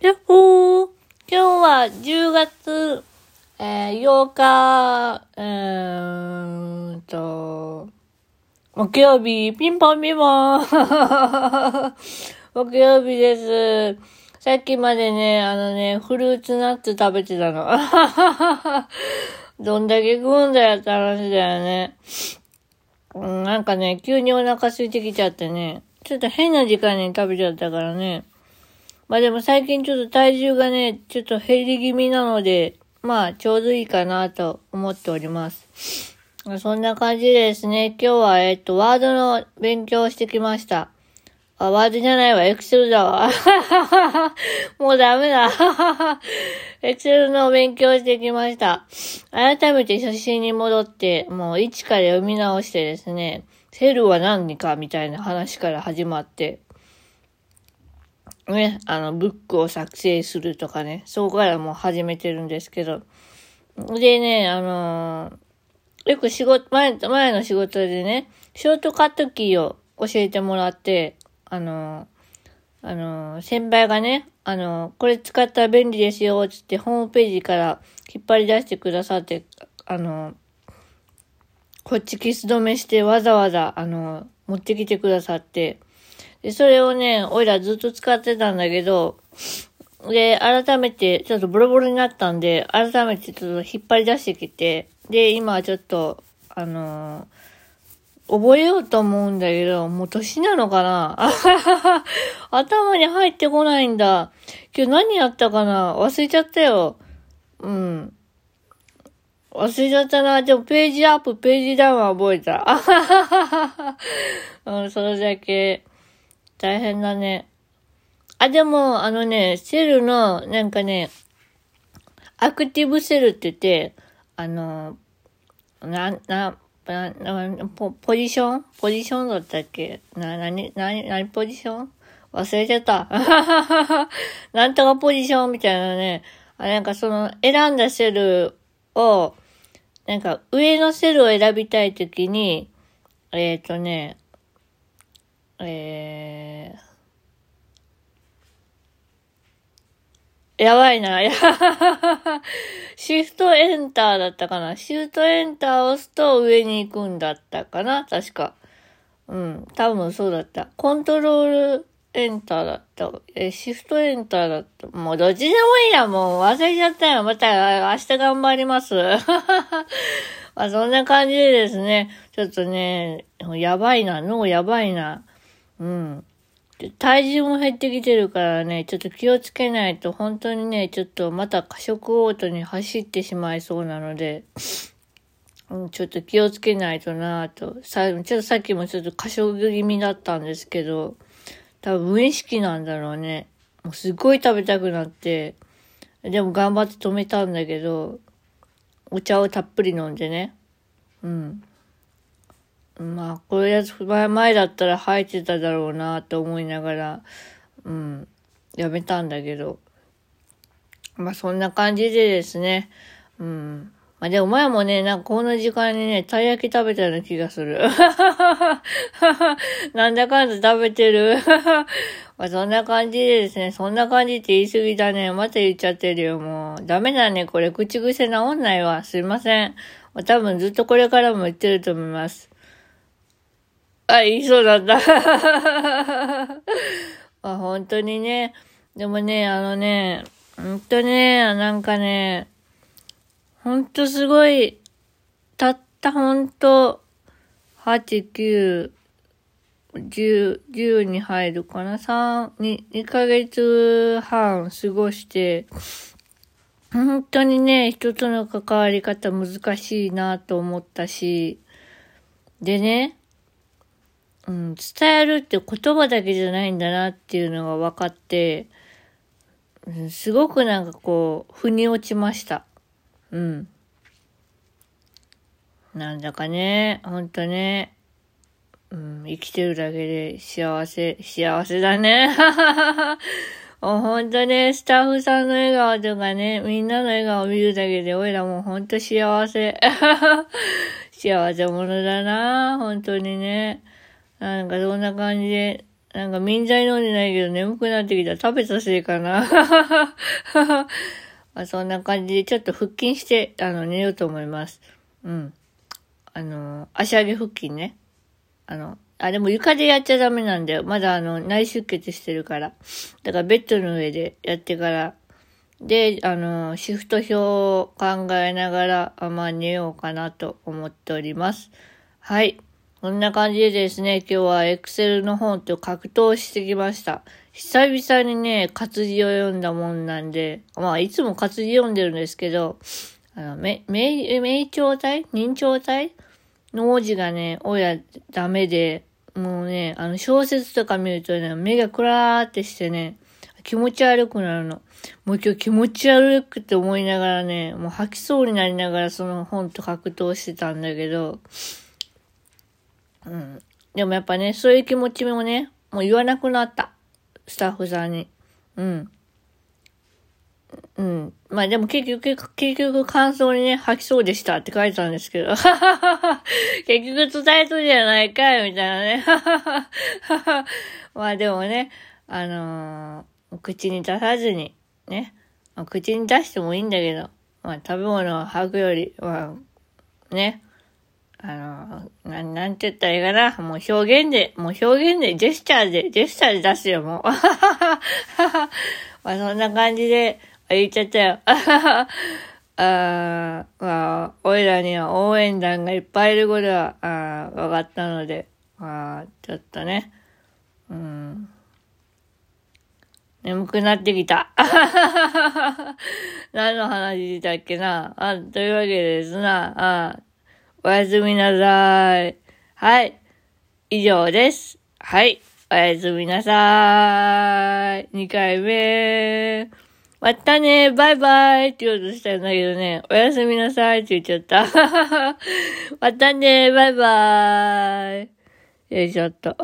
やっほー今日は10月、えー、8日、えーと、木曜日、ピンポンピンポン 木曜日です。さっきまでね、あのね、フルーツナッツ食べてたの。どんだけ食うんだよって話だよね。なんかね、急にお腹空いてきちゃってね、ちょっと変な時間に食べちゃったからね。まあでも最近ちょっと体重がね、ちょっと減り気味なので、まあちょうどいいかなと思っております。そんな感じですね、今日はえっと、ワードの勉強をしてきました。あ、ワードじゃないわ、エクセルだわ。もうダメだ。エクセルの勉強してきました。改めて初心に戻って、もう一から読み直してですね、セルは何かみたいな話から始まって、ね、あの、ブックを作成するとかね、そこからもう始めてるんですけど。でね、あのーよく仕事、前、前の仕事でね、ショートカットキーを教えてもらって、あのーあのー先輩がね、あのこれ使ったら便利ですよ、つってホームページから引っ張り出してくださって、あのこっちキス止めしてわざわざ、あの持ってきてくださって、で、それをね、おいらずっと使ってたんだけど、で、改めて、ちょっとボロボロになったんで、改めてちょっと引っ張り出してきて、で、今はちょっと、あのー覚えようと思うんだけど、もう年なのかな？頭に入ってこないんだ。今日何やったかな？忘れちゃったよ。うん。忘れちゃったな。でもページアップ、ページダウンは覚えた。あははははうん、それだけ。大変だね。あ、でも、あのね、セルの、なんかね、アクティブセルって言って、あの、な、な、な、なポポジション？ポジションだったっけ？な、なに、なに、なにポジション？忘れちゃった。なんとかポジションみたいなね。あ、なんかその、選んだセルを、なんか上のセルを選びたいときに、えっ、ー、とね、えー、やばいな。や シフトエンターだったかな。シフトエンターを押すと上に行くんだったかな。確か。うん。多分そうだった。コントロールエンターだった。え、シフトエンターだった。もうどっちでもいいや。もう忘れちゃったよ。また明日頑張ります。まあそんな感じでですね。ちょっとね、やばいな。脳やばいな。うん。体重も減ってきてるからね、ちょっと気をつけないと本当にね、ちょっとまた過食オートに走ってしまいそうなので、うん、ちょっと気をつけないとなぁと。さ、ちょっとさっきもちょっと過食気味だったんですけど、多分無意識なんだろうね。もうすっごい食べたくなって、でも頑張って止めたんだけど、お茶をたっぷり飲んでね。うん。まあ、これやつ前前だったら入ってただろうなと思いながら、うん、やめたんだけど。まあ、そんな感じでですね。うん。まあ、でも前もね、なんかこの時間にね、たい焼き食べたような気がする。なんだかんだ食べてる。まあ、そんな感じでですね、そんな感じって言い過ぎだね。また言っちゃってるよ、もう。ダメだね、これ。口癖治んないわ。すいません。まあ多分ずっとこれからも言ってると思います。あ、言いそうだった。ま あ本当にね、でもね、あのね、本当ね、なんかね、本当すごい、たった本当、8、9、10、10に入るかな ?3、2、2ヶ月半過ごして、本当にね、人との関わり方難しいなと思ったし、でね、うん、伝えるって言葉だけじゃないんだなっていうのが分かって、うんすごくなんかこう、腑に落ちました。うん。なんだかね、ほんとね、うん、生きてるだけで幸せ、幸せだね。ほんとね、スタッフさんの笑顔とかね、みんなの笑顔を見るだけで、おいらもうほんと幸せ。幸せ者だな、本当にね。なんかそんな感じで、なんか民剤飲んでないけど眠くなってきたら。食べたせいかな。まあ、そんな感じでちょっと腹筋して、あの、寝ようと思います。うん。あの、足上げ腹筋ね。あの、あ、でも床でやっちゃダメなんだよ。まだあの、内出血してるから。だからベッドの上でやってから。で、あの、シフト表を考えながら、あまあ寝ようかなと思っております。はい。こんな感じでですね、今日は Excel の本と格闘してきました。久々にね、活字を読んだもんなんで、まあ、いつも活字読んでるんですけど、あの、め、め、名調体？認調体？の文字がね、親ダメで、もうね、あの、小説とか見るとね、目がクラーってしてね、気持ち悪くなるの。もう今日気持ち悪くって思いながらね、もう吐きそうになりながらその本と格闘してたんだけど、うん。でもやっぱね、そういう気持ちもね、もう言わなくなった。スタッフさんに。うん。うん。まあでも結局、結局感想にね、吐きそうでしたって書いてたんですけど。結局伝えとるじゃないかいみたいなね。まあでもね、あのー、口に出さずに、ね。口に出してもいいんだけど、まあ食べ物を吐くより、まあ、ね。あの、ななんて言ったらいいかな？もう表現で、もう表現で、ジェスチャーで、ジェスチャーで出すよ、もう。まあそんな感じで、言っちゃったよ。あまあ、おいらには応援団がいっぱいいることは、あ分かったので、まあ、ちょっとね、うん。眠くなってきた。何の話だっけな？あ、というわけですな。あおやすみなさい。はい。以上です。はい。おやすみなさい。2回目。またね、バイバイって言おうとしたんだけどね、おやすみなさいって言っちゃった。またね、バイバイ。よいしょっと。